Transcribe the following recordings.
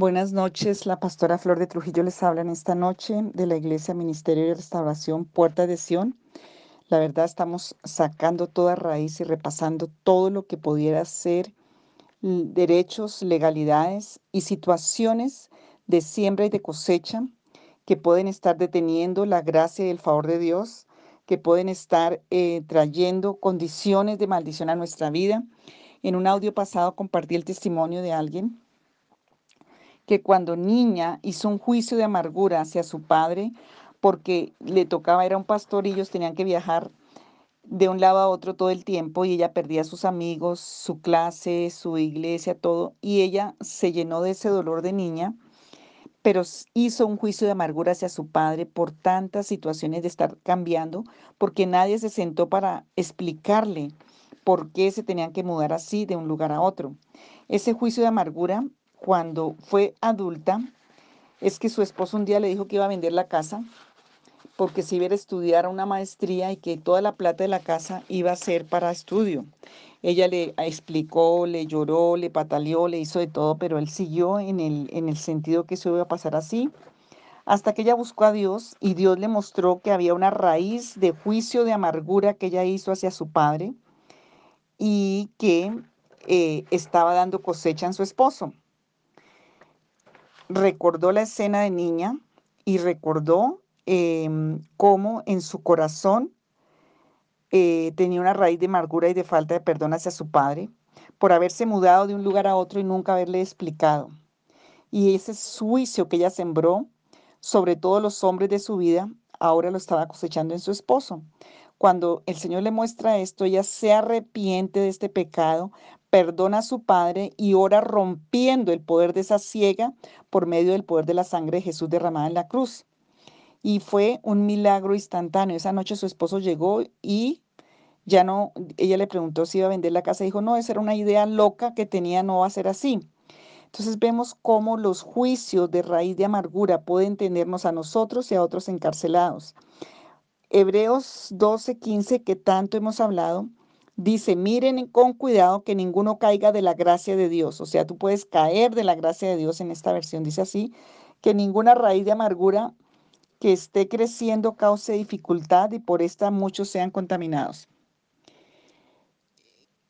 Buenas noches, la pastora Flor de Trujillo les habla en esta noche de la Iglesia Ministerio de Restauración Puerta de Sion. La verdad estamos sacando toda raíz y repasando todo lo que pudiera ser derechos, legalidades y situaciones de siembra y de cosecha que pueden estar deteniendo la gracia y el favor de Dios, que pueden estar eh, trayendo condiciones de maldición a nuestra vida. En un audio pasado compartí el testimonio de alguien que cuando niña hizo un juicio de amargura hacia su padre porque le tocaba, era un pastor y ellos tenían que viajar de un lado a otro todo el tiempo y ella perdía a sus amigos, su clase, su iglesia, todo, y ella se llenó de ese dolor de niña, pero hizo un juicio de amargura hacia su padre por tantas situaciones de estar cambiando, porque nadie se sentó para explicarle por qué se tenían que mudar así de un lugar a otro. Ese juicio de amargura cuando fue adulta es que su esposo un día le dijo que iba a vender la casa porque se iba a estudiar una maestría y que toda la plata de la casa iba a ser para estudio. Ella le explicó, le lloró, le pataleó, le hizo de todo, pero él siguió en el, en el sentido que eso iba a pasar así, hasta que ella buscó a Dios y Dios le mostró que había una raíz de juicio, de amargura que ella hizo hacia su padre y que eh, estaba dando cosecha en su esposo recordó la escena de niña y recordó em, cómo en su corazón eh, tenía una raíz de amargura y de falta de perdón hacia su padre por haberse mudado de un lugar a otro y nunca haberle explicado. Y ese juicio que ella sembró sobre todos los hombres de su vida, ahora lo estaba cosechando en su esposo. Cuando el Señor le muestra esto, ella se arrepiente de este pecado, perdona a su padre y ora rompiendo el poder de esa ciega por medio del poder de la sangre de Jesús derramada en la cruz. Y fue un milagro instantáneo. Esa noche su esposo llegó y ya no, ella le preguntó si iba a vender la casa. Dijo, no, esa era una idea loca que tenía, no va a ser así. Entonces vemos cómo los juicios de raíz de amargura pueden tenernos a nosotros y a otros encarcelados. Hebreos 12, 15, que tanto hemos hablado, dice, miren con cuidado que ninguno caiga de la gracia de Dios. O sea, tú puedes caer de la gracia de Dios en esta versión. Dice así, que ninguna raíz de amargura que esté creciendo cause dificultad y por esta muchos sean contaminados.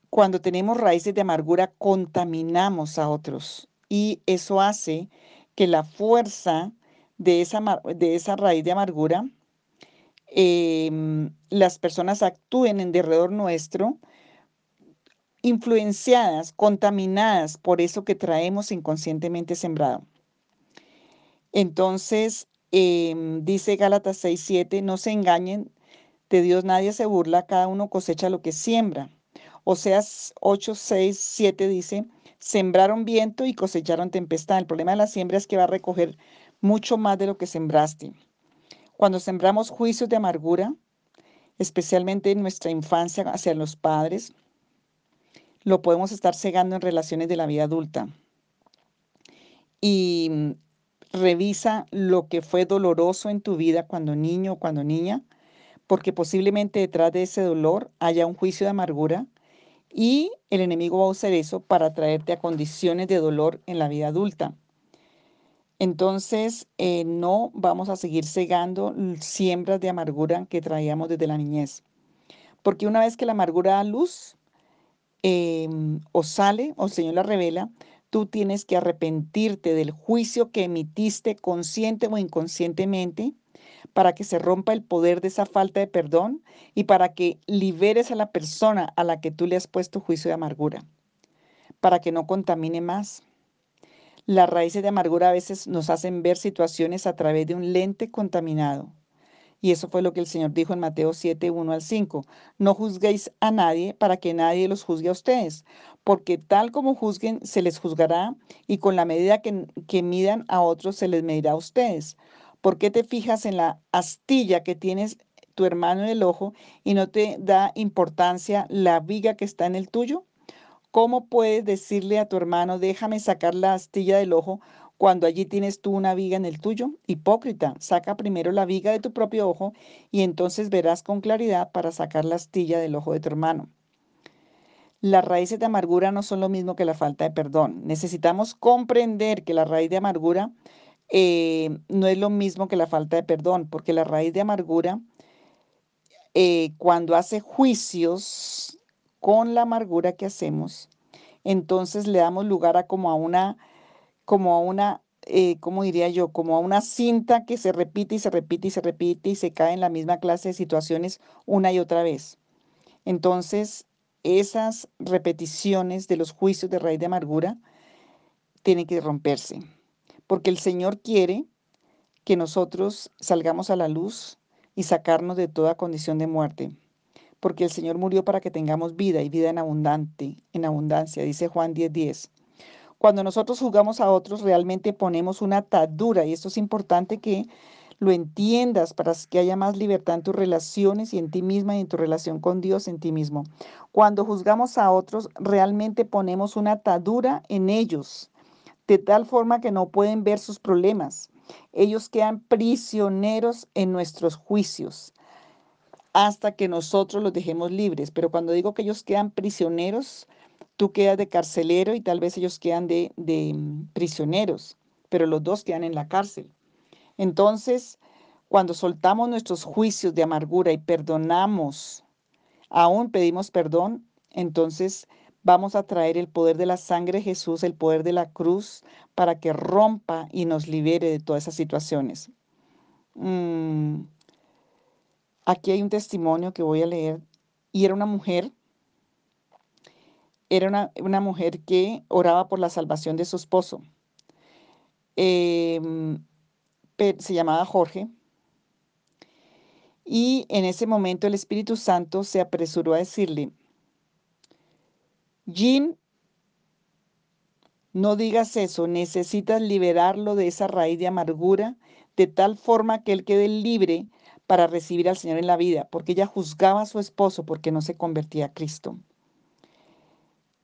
Cuando tenemos raíces de amargura, contaminamos a otros y eso hace que la fuerza de esa, de esa raíz de amargura Em, las personas actúen en derredor nuestro, influenciadas, contaminadas por eso que traemos inconscientemente sembrado. Entonces, em, dice Gálatas 6:7, no se engañen, de Dios nadie se burla, cada uno cosecha lo que siembra. Oseas 8, 6, 7 dice, sembraron viento y cosecharon tempestad. El problema de la siembra es que va a recoger mucho más de lo que sembraste. Cuando sembramos juicios de amargura, especialmente en nuestra infancia hacia los padres, lo podemos estar cegando en relaciones de la vida adulta. Y mm, revisa lo que fue doloroso en tu vida cuando niño o cuando niña, porque posiblemente detrás de ese dolor haya un juicio de amargura y el enemigo va a usar eso para traerte a condiciones de dolor en la vida adulta. Entonces, eh, no vamos a seguir cegando siembras de amargura que traíamos desde la niñez. Porque una vez que la amargura da luz, em, o sale, o el Señor la revela, tú tienes que arrepentirte del juicio que emitiste consciente o inconscientemente para que se rompa el poder de esa falta de perdón y para que liberes a la persona a la que tú le has puesto juicio de amargura, para que no contamine más. Las raíces de amargura a veces nos hacen ver situaciones a través de un lente contaminado. Y eso fue lo que el Señor dijo en Mateo 7, 1 al 5. No juzguéis a nadie para que nadie los juzgue a ustedes, porque tal como juzguen, se les juzgará, y con la medida que, que midan a otros, se les medirá a ustedes. ¿Por qué te fijas en la astilla que tienes tu hermano en el ojo y no te da importancia la viga que está en el tuyo? ¿Cómo puedes decirle a tu hermano, déjame sacar la astilla del ojo cuando allí tienes tú una viga en el tuyo? Hipócrita, saca primero la viga de tu propio ojo y entonces verás con claridad para sacar la astilla del ojo de tu hermano. Las raíces de amargura no son lo mismo que la falta de perdón. Necesitamos comprender que la raíz de amargura eh, no es lo mismo que la falta de perdón, porque la raíz de amargura, eh, cuando hace juicios con la amargura que hacemos, entonces le damos lugar a como a una, como a una, eh, ¿cómo diría yo? Como a una cinta que se repite y se repite y se repite y se cae en la misma clase de situaciones una y otra vez. Entonces, esas repeticiones de los juicios de raíz de amargura tienen que romperse, porque el Señor quiere que nosotros salgamos a la luz y sacarnos de toda condición de muerte, porque el Señor murió para que tengamos vida y vida en abundante, en abundancia, dice Juan 10:10. Cuando nosotros jugamos a otros, realmente ponemos una atadura y esto es importante que lo entiendas para que haya más libertad en tus relaciones y en ti misma y en tu relación con Dios en ti mismo. Cuando juzgamos a otros, realmente ponemos una atadura en ellos, de tal forma que no pueden ver sus problemas. Ellos quedan prisioneros en nuestros juicios hasta que nosotros los dejemos libres. Pero cuando digo que ellos quedan prisioneros, tú quedas de carcelero y tal vez ellos quedan de, mm, prisioneros, pero los dos quedan en la cárcel. Entonces, cuando soltamos nuestros juicios de amargura y perdonamos, aún pedimos perdón, entonces vamos a traer el poder de la sangre de Jesús, el poder de la cruz, para que rompa y nos libere de todas esas situaciones. Mm, aquí hay un testimonio que voy a leer y era una mujer, era una, mujer que oraba por la salvación de su esposo. Eh, se llamaba Jorge. Y en ese momento el Espíritu Santo se apresuró a decirle, Jean, no digas eso, necesitas liberarlo de esa raíz de amargura, de tal forma que él quede libre para recibir al Señor en la vida, porque ella juzgaba a su esposo porque no se convertía a Cristo.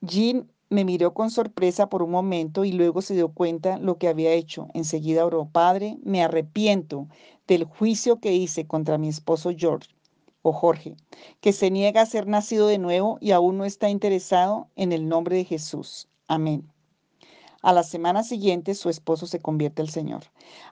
Jean me miró con sorpresa por un momento y luego se dio cuenta lo que había hecho. Enseguida oró, Padre, me arrepiento del juicio que hice contra mi esposo George o Jorge, que se niega a ser nacido de nuevo y aún no está interesado en el nombre de Jesús. Amén. A la semana siguiente su esposo se convierte al Señor.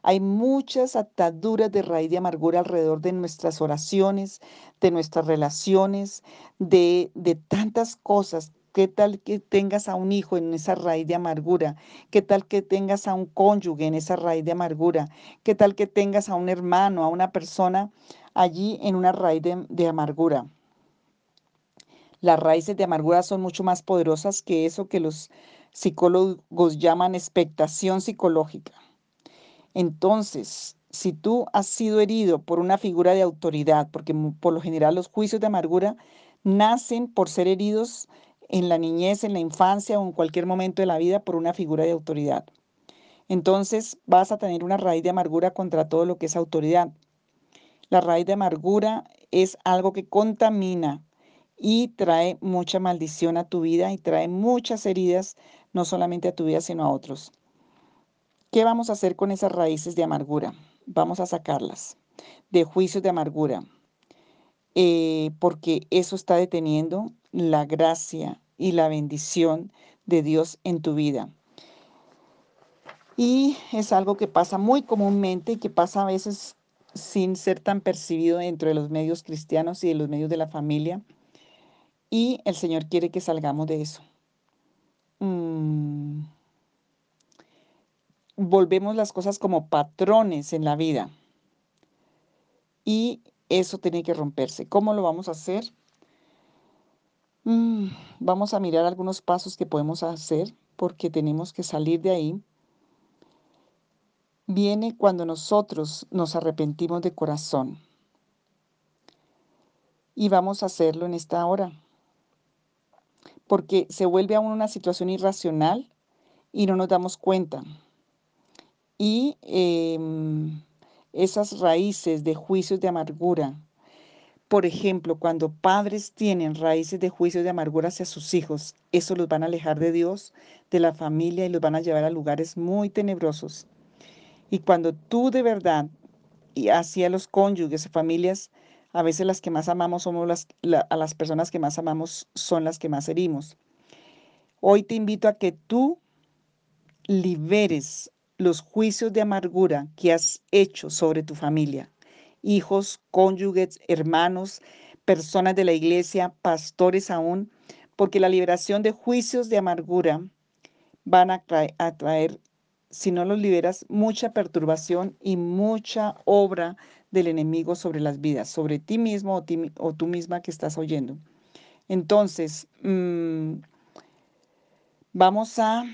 Hay muchas ataduras de raíz de amargura alrededor de nuestras oraciones, de nuestras relaciones, de, de tantas cosas ¿Qué tal que tengas a un hijo en esa raíz de amargura? ¿Qué tal que tengas a un cónyuge en esa raíz de amargura? ¿Qué tal que tengas a un hermano, a una persona allí en una raíz de, amargura? Las raíces de amargura son mucho más poderosas que eso que los psicólogos llaman expectación psicológica. Entonces, si tú has sido herido por una figura de autoridad, porque por lo general los juicios de amargura nacen por ser heridos en la niñez, en la infancia o en cualquier momento de la vida por una figura de autoridad. Entonces vas a tener una raíz de amargura contra todo lo que es autoridad. La raíz de amargura es algo que contamina y trae mucha maldición a tu vida y trae muchas heridas, no solamente a tu vida, sino a otros. ¿Qué vamos a hacer con esas raíces de amargura? Vamos a sacarlas de juicios de amargura, eh, porque eso está deteniendo la gracia y la bendición de Dios en tu vida. Y es algo que pasa muy comúnmente y que pasa a veces sin ser tan percibido dentro de los medios cristianos y de los medios de la familia. Y el Señor quiere que salgamos de eso. Mm. Volvemos las cosas como patrones en la vida. Y eso tiene que romperse. ¿Cómo lo vamos a hacer? Mm, vamos a mirar algunos pasos que podemos hacer porque tenemos que salir de ahí. Viene cuando nosotros nos arrepentimos de corazón. Y vamos a hacerlo en esta hora. Porque se vuelve aún una situación irracional y no nos damos cuenta. Y em, esas raíces de juicios de amargura por ejemplo, cuando padres tienen raíces de juicio de amargura hacia sus hijos, eso los van a alejar de Dios, de la familia y los van a llevar a lugares muy tenebrosos. Y cuando tú de verdad y hacia los cónyuges, familias, A veces las que más amamos somos las, a las personas que más amamos son las que más herimos. Hoy te invito a que tú liberes los juicios de amargura que has hecho sobre tu familia, hijos, cónyuges, hermanos, personas de la iglesia, pastores aún, porque la liberación de juicios de amargura van a traer, si no los liberas, mucha perturbación y mucha obra del enemigo sobre las vidas, sobre ti mismo o, tú misma que estás oyendo. Entonces, mm, vamos a,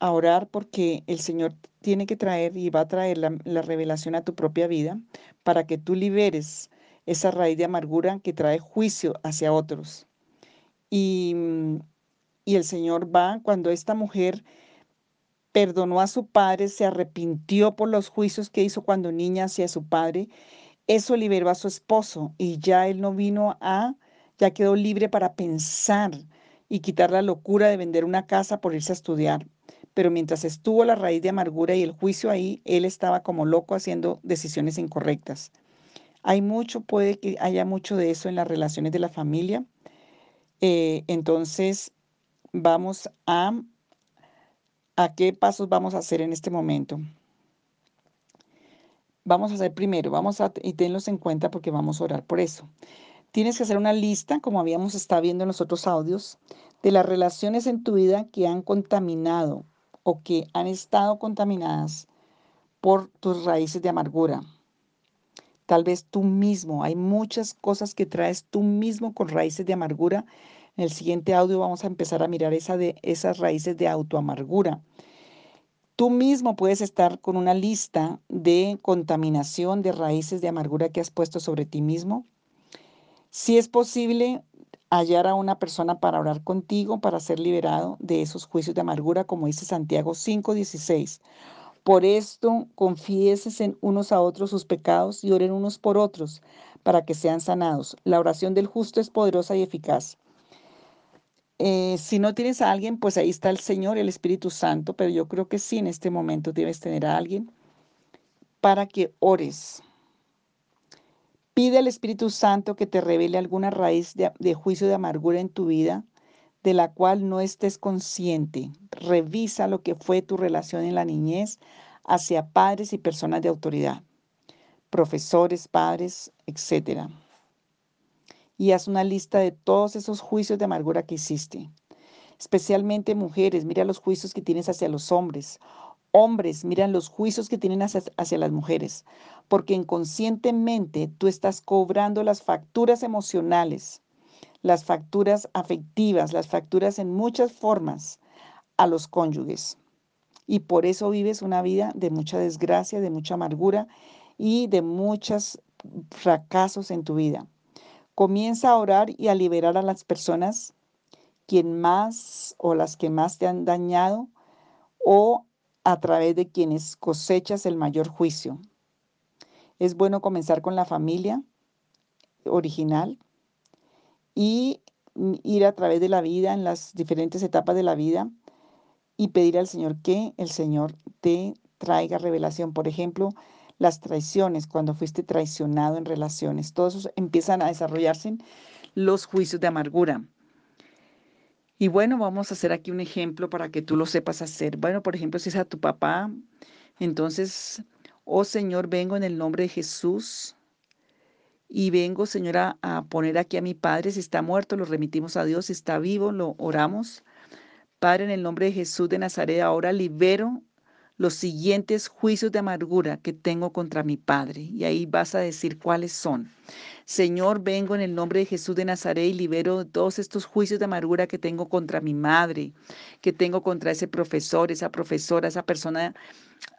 orar porque el Señor tiene que traer y va a traer la, la revelación a tu propia vida para que tú liberes esa raíz de amargura que trae juicio hacia otros. Y, mm, y el Señor va cuando esta mujer perdonó a su padre, se arrepintió por los juicios que hizo cuando niña hacia su padre, eso liberó a su esposo y ya él no vino a, ya quedó libre para pensar y quitar la locura de vender una casa por irse a estudiar. Pero mientras estuvo la raíz de amargura y el juicio ahí, él estaba como loco haciendo decisiones incorrectas. Hay mucho, puede que haya mucho de eso en las relaciones de la familia. Eh, entonces, vamos a, a qué pasos vamos a hacer en este momento. Vamos a hacer primero, vamos a, y tenlos en cuenta porque vamos a orar por eso. Tienes que hacer una lista, como habíamos estado viendo en los otros audios, de las relaciones en tu vida que han contaminado o que han estado contaminadas por tus raíces de amargura. Tal vez tú mismo, hay muchas cosas que traes tú mismo con raíces de amargura en el siguiente audio vamos a empezar a mirar esas raíces de autoamargura. Tú mismo puedes estar con una lista de contaminación de raíces de amargura que has puesto sobre ti mismo. Si es posible hallar a una persona para orar contigo, para ser liberado de esos juicios de amargura, como dice Santiago 5:16. Por esto confiesen en unos a otros sus pecados y oren unos por otros para que sean sanados. La oración del justo es poderosa y eficaz. Eh, si no tienes a alguien, pues ahí está el Señor, el Espíritu Santo, pero yo creo que sí, en este momento debes tener a alguien para que ores. Pide al Espíritu Santo que te revele alguna raíz de, de juicio de amargura en tu vida de la cual no estés consciente. Revisa lo que fue tu relación en la niñez hacia padres y personas de autoridad, profesores, padres, etcétera y haz una lista de todos esos juicios de amargura que hiciste. Especialmente mujeres, mira los juicios que tienes hacia los hombres. Hombres, mira los juicios que tienen hacia las mujeres, porque inconscientemente tú estás cobrando las facturas emocionales, las facturas afectivas, las facturas en muchas formas a los cónyuges. Y por eso vives una vida de mucha desgracia, de mucha amargura y de muchos fracasos en tu vida. Comienza a orar y a liberar a las personas quien más o las que más te han dañado o a través de quienes cosechas el mayor juicio. Es bueno comenzar con la familia original y ir a través de la vida en las diferentes etapas de la vida y pedir al Señor que el Señor te traiga revelación. Por ejemplo, las traiciones, cuando fuiste traicionado en relaciones, todos esos empiezan a desarrollarse los juicios de amargura. Y bueno, vamos a hacer aquí un ejemplo para que tú lo sepas hacer. Bueno, por ejemplo, si es a tu papá, entonces, oh Señor, vengo en el nombre de Jesús y vengo, Señor, a, a, poner aquí a mi Padre. Si está muerto, lo remitimos a Dios. Si está vivo, lo oramos. Padre, en el nombre de Jesús de Nazaret, ahora libero los siguientes juicios de amargura que tengo contra mi Padre. Y ahí vas a decir cuáles son. Señor, vengo en el nombre de Jesús de Nazaret y libero todos estos juicios de amargura que tengo contra mi madre, que tengo contra ese profesor, esa profesora, esa persona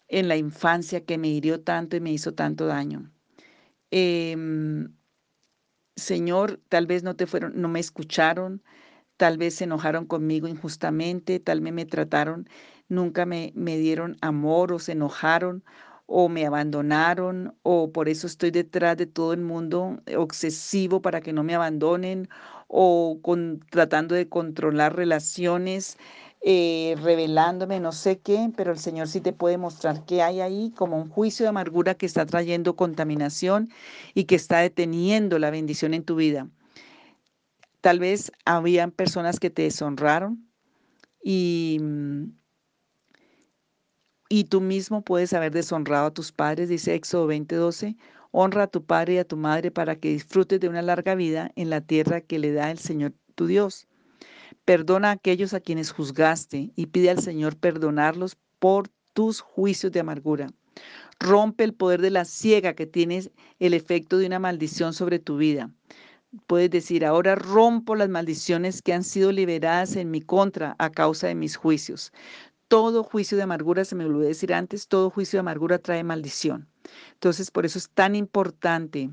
en la infancia que me hirió tanto y me hizo tanto daño. Em, Señor, tal vez no te fueron, no me escucharon, tal vez se enojaron conmigo injustamente, tal vez me trataron nunca me, me dieron amor o se enojaron o me abandonaron o por eso estoy detrás de todo el mundo obsesivo para que no me abandonen o tratando de controlar relaciones eh, revelándome no sé qué, pero el Señor sí te puede mostrar que hay ahí como un juicio de amargura que está trayendo contaminación y que está deteniendo la bendición en tu vida. Tal vez habían personas que te deshonraron y, y tú mismo puedes haber deshonrado a tus padres, dice Éxodo 20:12. Honra a tu padre y a tu madre para que disfrutes de una larga vida en la tierra que le da el Señor tu Dios. Perdona a aquellos a quienes juzgaste y pide al Señor perdonarlos por tus juicios de amargura. Rompe el poder de la ciega que tienes el efecto de una maldición sobre tu vida. Puedes decir, ahora rompo las maldiciones que han sido liberadas en mi contra a causa de mis juicios. Todo juicio de amargura, se me olvidó decir antes, todo juicio de amargura trae maldición. Entonces, por eso es tan importante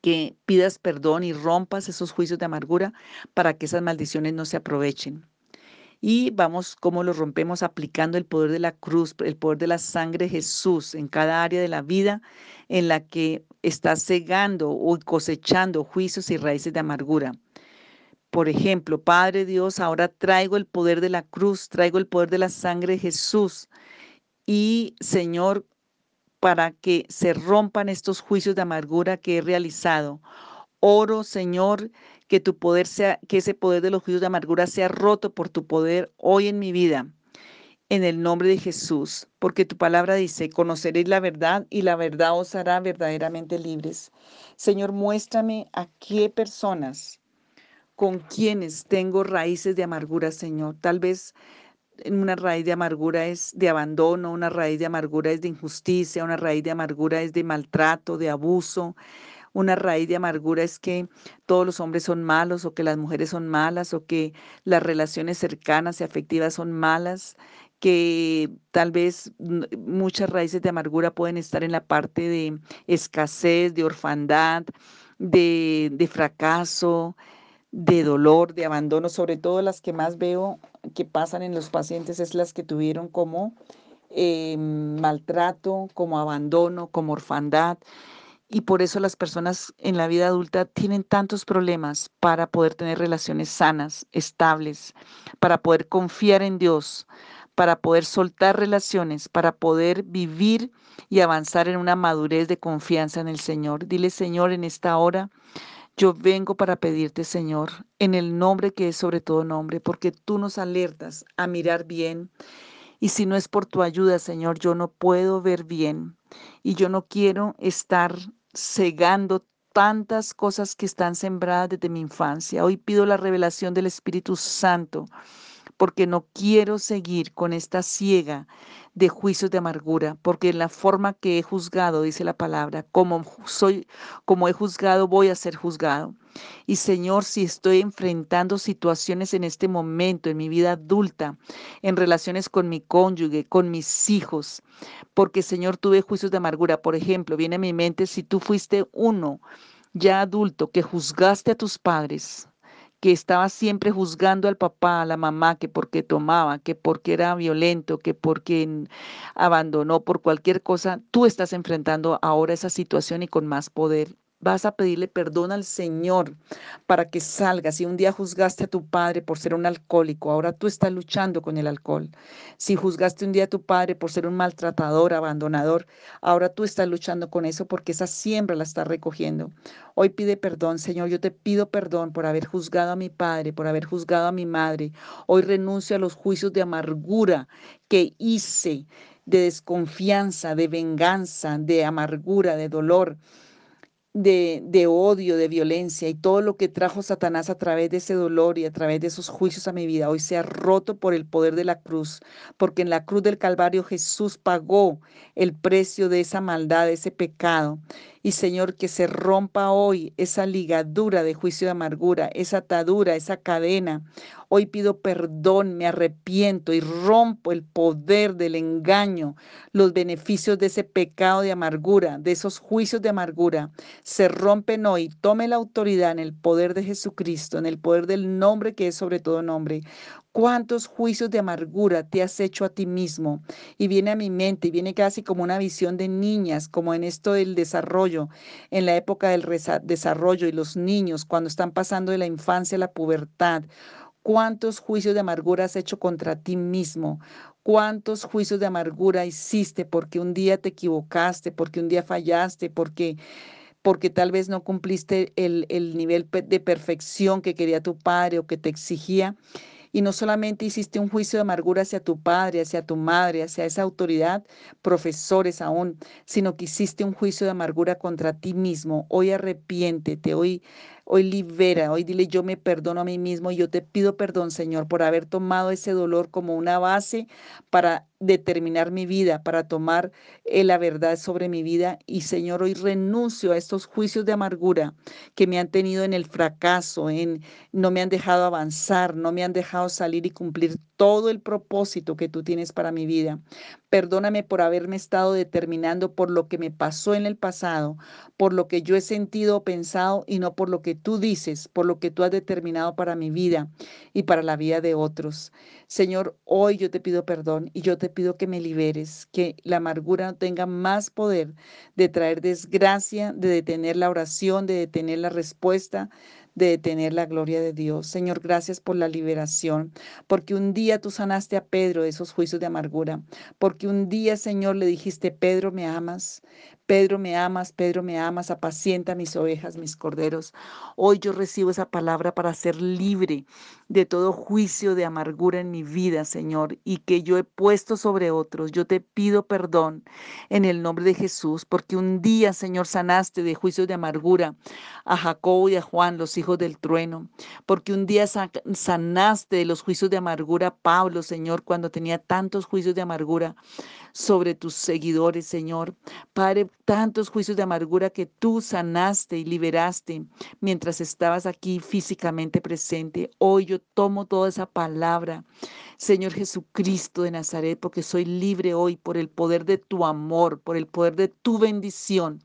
que pidas perdón y rompas esos juicios de amargura para que esas maldiciones no se aprovechen. Y vamos, cómo lo rompemos aplicando el poder de la cruz, el poder de la sangre de Jesús en cada área de la vida en la que estás cegando o cosechando juicios y raíces de amargura. Por ejemplo, Padre Dios, ahora traigo el poder de la cruz, traigo el poder de la sangre de Jesús. Y Señor, para que se rompan estos juicios de amargura que he realizado. Oro, Señor, que tu poder sea, que ese poder de los juicios de amargura sea roto por tu poder hoy en mi vida. En el nombre de Jesús, porque tu palabra dice, conoceréis la verdad y la verdad os hará verdaderamente libres. Señor, muéstrame a qué personas, con quienes tengo raíces de amargura, Señor. Tal vez una raíz de amargura es de abandono, una raíz de amargura es de injusticia, una raíz de amargura es de maltrato, de abuso. Una raíz de amargura es que todos los hombres son malos o que las mujeres son malas o que las relaciones cercanas y afectivas son malas, que tal vez muchas raíces de amargura pueden estar en la parte de escasez, de orfandad, de, de fracaso, de dolor, de abandono, sobre todo las que más veo que pasan en los pacientes es las que tuvieron como eh, maltrato, como abandono, como orfandad. Y por eso las personas en la vida adulta tienen tantos problemas para poder tener relaciones sanas, estables, para poder confiar en Dios, para poder soltar relaciones, para poder vivir y avanzar en una madurez de confianza en el Señor. Dile, Señor, en esta hora, yo vengo para pedirte, Señor, en el nombre que es sobre todo nombre, porque tú nos alertas a mirar bien. Y si no es por tu ayuda, Señor, yo no puedo ver bien. Y yo no quiero estar cegando tantas cosas que están sembradas desde mi infancia. Hoy pido la revelación del Espíritu Santo porque no quiero seguir con esta ciega de juicios de amargura, porque en la forma que he juzgado, dice la palabra, como soy, como he juzgado, voy a ser juzgado. Y Señor, si estoy enfrentando situaciones en este momento, en mi vida adulta, en relaciones con mi cónyuge, con mis hijos, porque Señor, tuve juicios de amargura. Por ejemplo, viene a mi mente si tú fuiste uno ya adulto que juzgaste a tus padres, que estaba siempre juzgando al papá, a la mamá, que porque tomaba, que porque era violento, que porque abandonó por cualquier cosa, tú estás enfrentando ahora esa situación y con más poder vas a pedirle perdón al Señor para que salgas. Si un día juzgaste a tu padre por ser un alcohólico, ahora tú estás luchando con el alcohol. Si juzgaste un día a tu padre por ser un maltratador, abandonador, ahora tú estás luchando con eso porque esa siembra la estás recogiendo. Hoy pide perdón, Señor. Yo te pido perdón por haber juzgado a mi padre, por haber juzgado a mi madre. Hoy renuncio a los juicios de amargura que hice, de desconfianza, de venganza, de amargura, de dolor de, odio, de violencia y todo lo que trajo Satanás a través de ese dolor y a través de esos juicios a mi vida, hoy sea roto por el poder de la cruz, porque en la cruz del Calvario Jesús pagó el precio de esa maldad, de ese pecado. Y Señor, que se rompa hoy esa ligadura de juicio de amargura, esa atadura, esa cadena. Hoy pido perdón, me arrepiento y rompo el poder del engaño, los beneficios de ese pecado de amargura, de esos juicios de amargura. Se rompen hoy. Tome la autoridad en el poder de Jesucristo, en el poder del nombre que es sobre todo nombre. ¿Cuántos juicios de amargura te has hecho a ti mismo? Y viene a mi mente, y viene casi como una visión de niñas, como en esto del desarrollo, en la época del desarrollo y los niños, cuando están pasando de la infancia a la pubertad ¿Cuántos juicios de amargura has hecho contra ti mismo? ¿Cuántos juicios de amargura hiciste porque un día te equivocaste, porque un día fallaste, porque, porque tal vez no cumpliste el, el nivel de perfección que quería tu padre o que te exigía? Y no solamente hiciste un juicio de amargura hacia tu padre, hacia tu madre, hacia esa autoridad, profesores aún, sino que hiciste un juicio de amargura contra ti mismo. Hoy arrepiéntete, hoy Hoy libera, hoy dile yo me perdono a mí mismo y yo te pido perdón, Señor, por haber tomado ese dolor como una base para determinar mi vida, para tomar eh, la verdad sobre mi vida. Y Señor, hoy renuncio a estos juicios de amargura que me han tenido en el fracaso, en no me han dejado avanzar, no me han dejado salir y cumplir todo el propósito que tú tienes para mi vida. Perdóname por haberme estado determinando por lo que me pasó en el pasado, por lo que yo he sentido o pensado y no por lo que tú dices, por lo que tú has determinado para mi vida y para la vida de otros. Señor, hoy yo te pido perdón y yo te pido que me liberes, que la amargura no tenga más poder de traer desgracia, de detener la oración, de detener la respuesta, de tener la gloria de Dios. Señor, gracias por la liberación, porque un día tú sanaste a Pedro de esos juicios de amargura, porque un día, Señor, le dijiste, Pedro, me amas, Pedro, me amas, Pedro, me amas, apacienta mis ovejas, mis corderos. Hoy yo recibo esa palabra para ser libre de todo juicio de amargura en mi vida, Señor, y que yo he puesto sobre otros. Yo te pido perdón en el nombre de Jesús, porque un día, Señor, sanaste de juicios de amargura a Jacobo y a Juan, los hijos del trueno, porque un día sanaste de los juicios de amargura Pablo, Señor, cuando tenía tantos juicios de amargura sobre tus seguidores, Señor. Padre, tantos juicios de amargura que tú sanaste y liberaste mientras estabas aquí físicamente presente. Hoy yo tomo toda esa palabra, Señor Jesucristo de Nazaret, porque soy libre hoy por el poder de tu amor, por el poder de tu bendición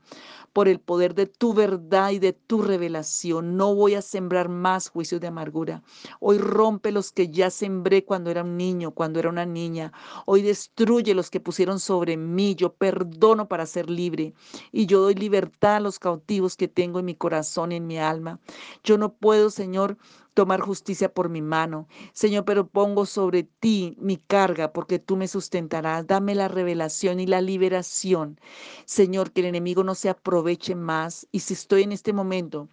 por el poder de tu verdad y de tu revelación. No voy a sembrar más juicios de amargura. Hoy rompe los que ya sembré cuando era un niño, cuando era una niña. Hoy destruye los que pusieron sobre mí. Yo perdono para ser libre y yo doy libertad a los cautivos que tengo en mi corazón y en mi alma. Yo no puedo, Señor, tomar justicia por mi mano. Señor, pero pongo sobre ti mi carga porque tú me sustentarás. Dame la revelación y la liberación. Señor, que el enemigo no se aproveche más. Y si estoy en este momento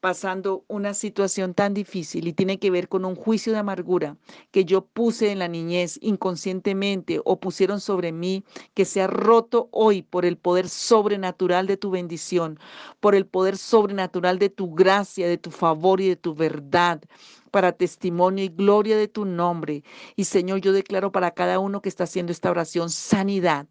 pasando una situación tan difícil y tiene que ver con un juicio de amargura que yo puse en la niñez inconscientemente o pusieron sobre mí, que sea roto hoy por el poder sobrenatural de tu bendición, por el poder sobrenatural de tu gracia, de tu favor y de tu verdad para testimonio y gloria de tu nombre. Y Señor, yo declaro para cada uno que está haciendo esta oración sanidad.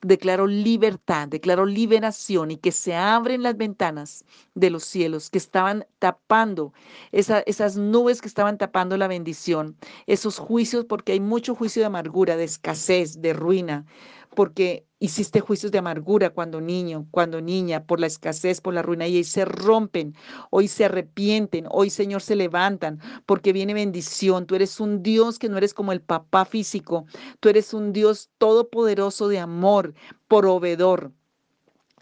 Declaro libertad, declaro liberación y que se abren las ventanas de los cielos que estaban tapando esas nubes que estaban tapando la bendición, esos juicios, porque hay mucho juicio de amargura, de escasez, de ruina porque hiciste juicios de amargura cuando niño, cuando niña, por la escasez, por la ruina, y hoy se rompen, hoy se arrepienten, hoy Señor se levantan, porque viene bendición. Tú eres un Dios que no eres como el papá físico, tú eres un Dios todopoderoso de amor, proveedor.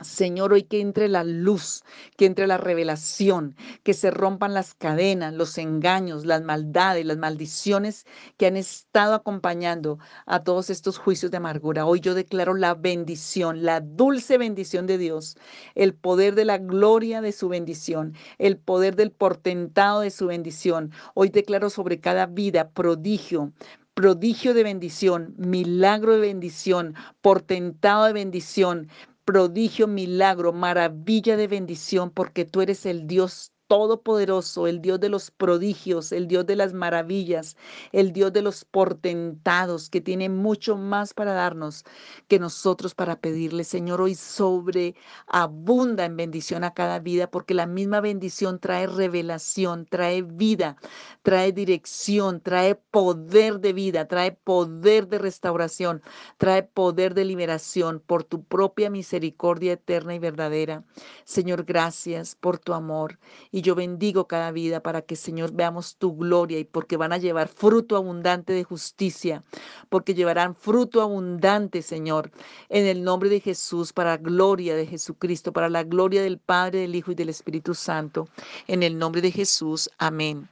Señor, hoy que entre la luz, que entre la revelación, que se rompan las cadenas, los engaños, las maldades, las maldiciones que han estado acompañando a todos estos juicios de amargura. Hoy yo declaro la bendición, la dulce bendición de Dios, el poder de la gloria de su bendición, el poder del portentado de su bendición. Hoy declaro sobre cada vida prodigio, prodigio de bendición, milagro de bendición, portentado de bendición, prodigio, milagro, maravilla de bendición, porque tú eres el Dios todopoderoso, el Dios de los prodigios, el Dios de las maravillas, el Dios de los portentados, que tiene mucho más para darnos que nosotros para pedirle, Señor, hoy sobreabunda en bendición a cada vida, porque la misma bendición trae revelación, trae vida, trae dirección, trae poder de vida, trae poder de restauración, trae poder de liberación por tu propia misericordia eterna y verdadera. Señor, gracias por tu amor. Y y yo bendigo cada vida para que, Señor, veamos tu gloria y porque van a llevar fruto abundante de justicia, porque llevarán fruto abundante, Señor, en el nombre de Jesús, para la gloria de Jesucristo, para la gloria del Padre, del Hijo y del Espíritu Santo. En el nombre de Jesús. Amén.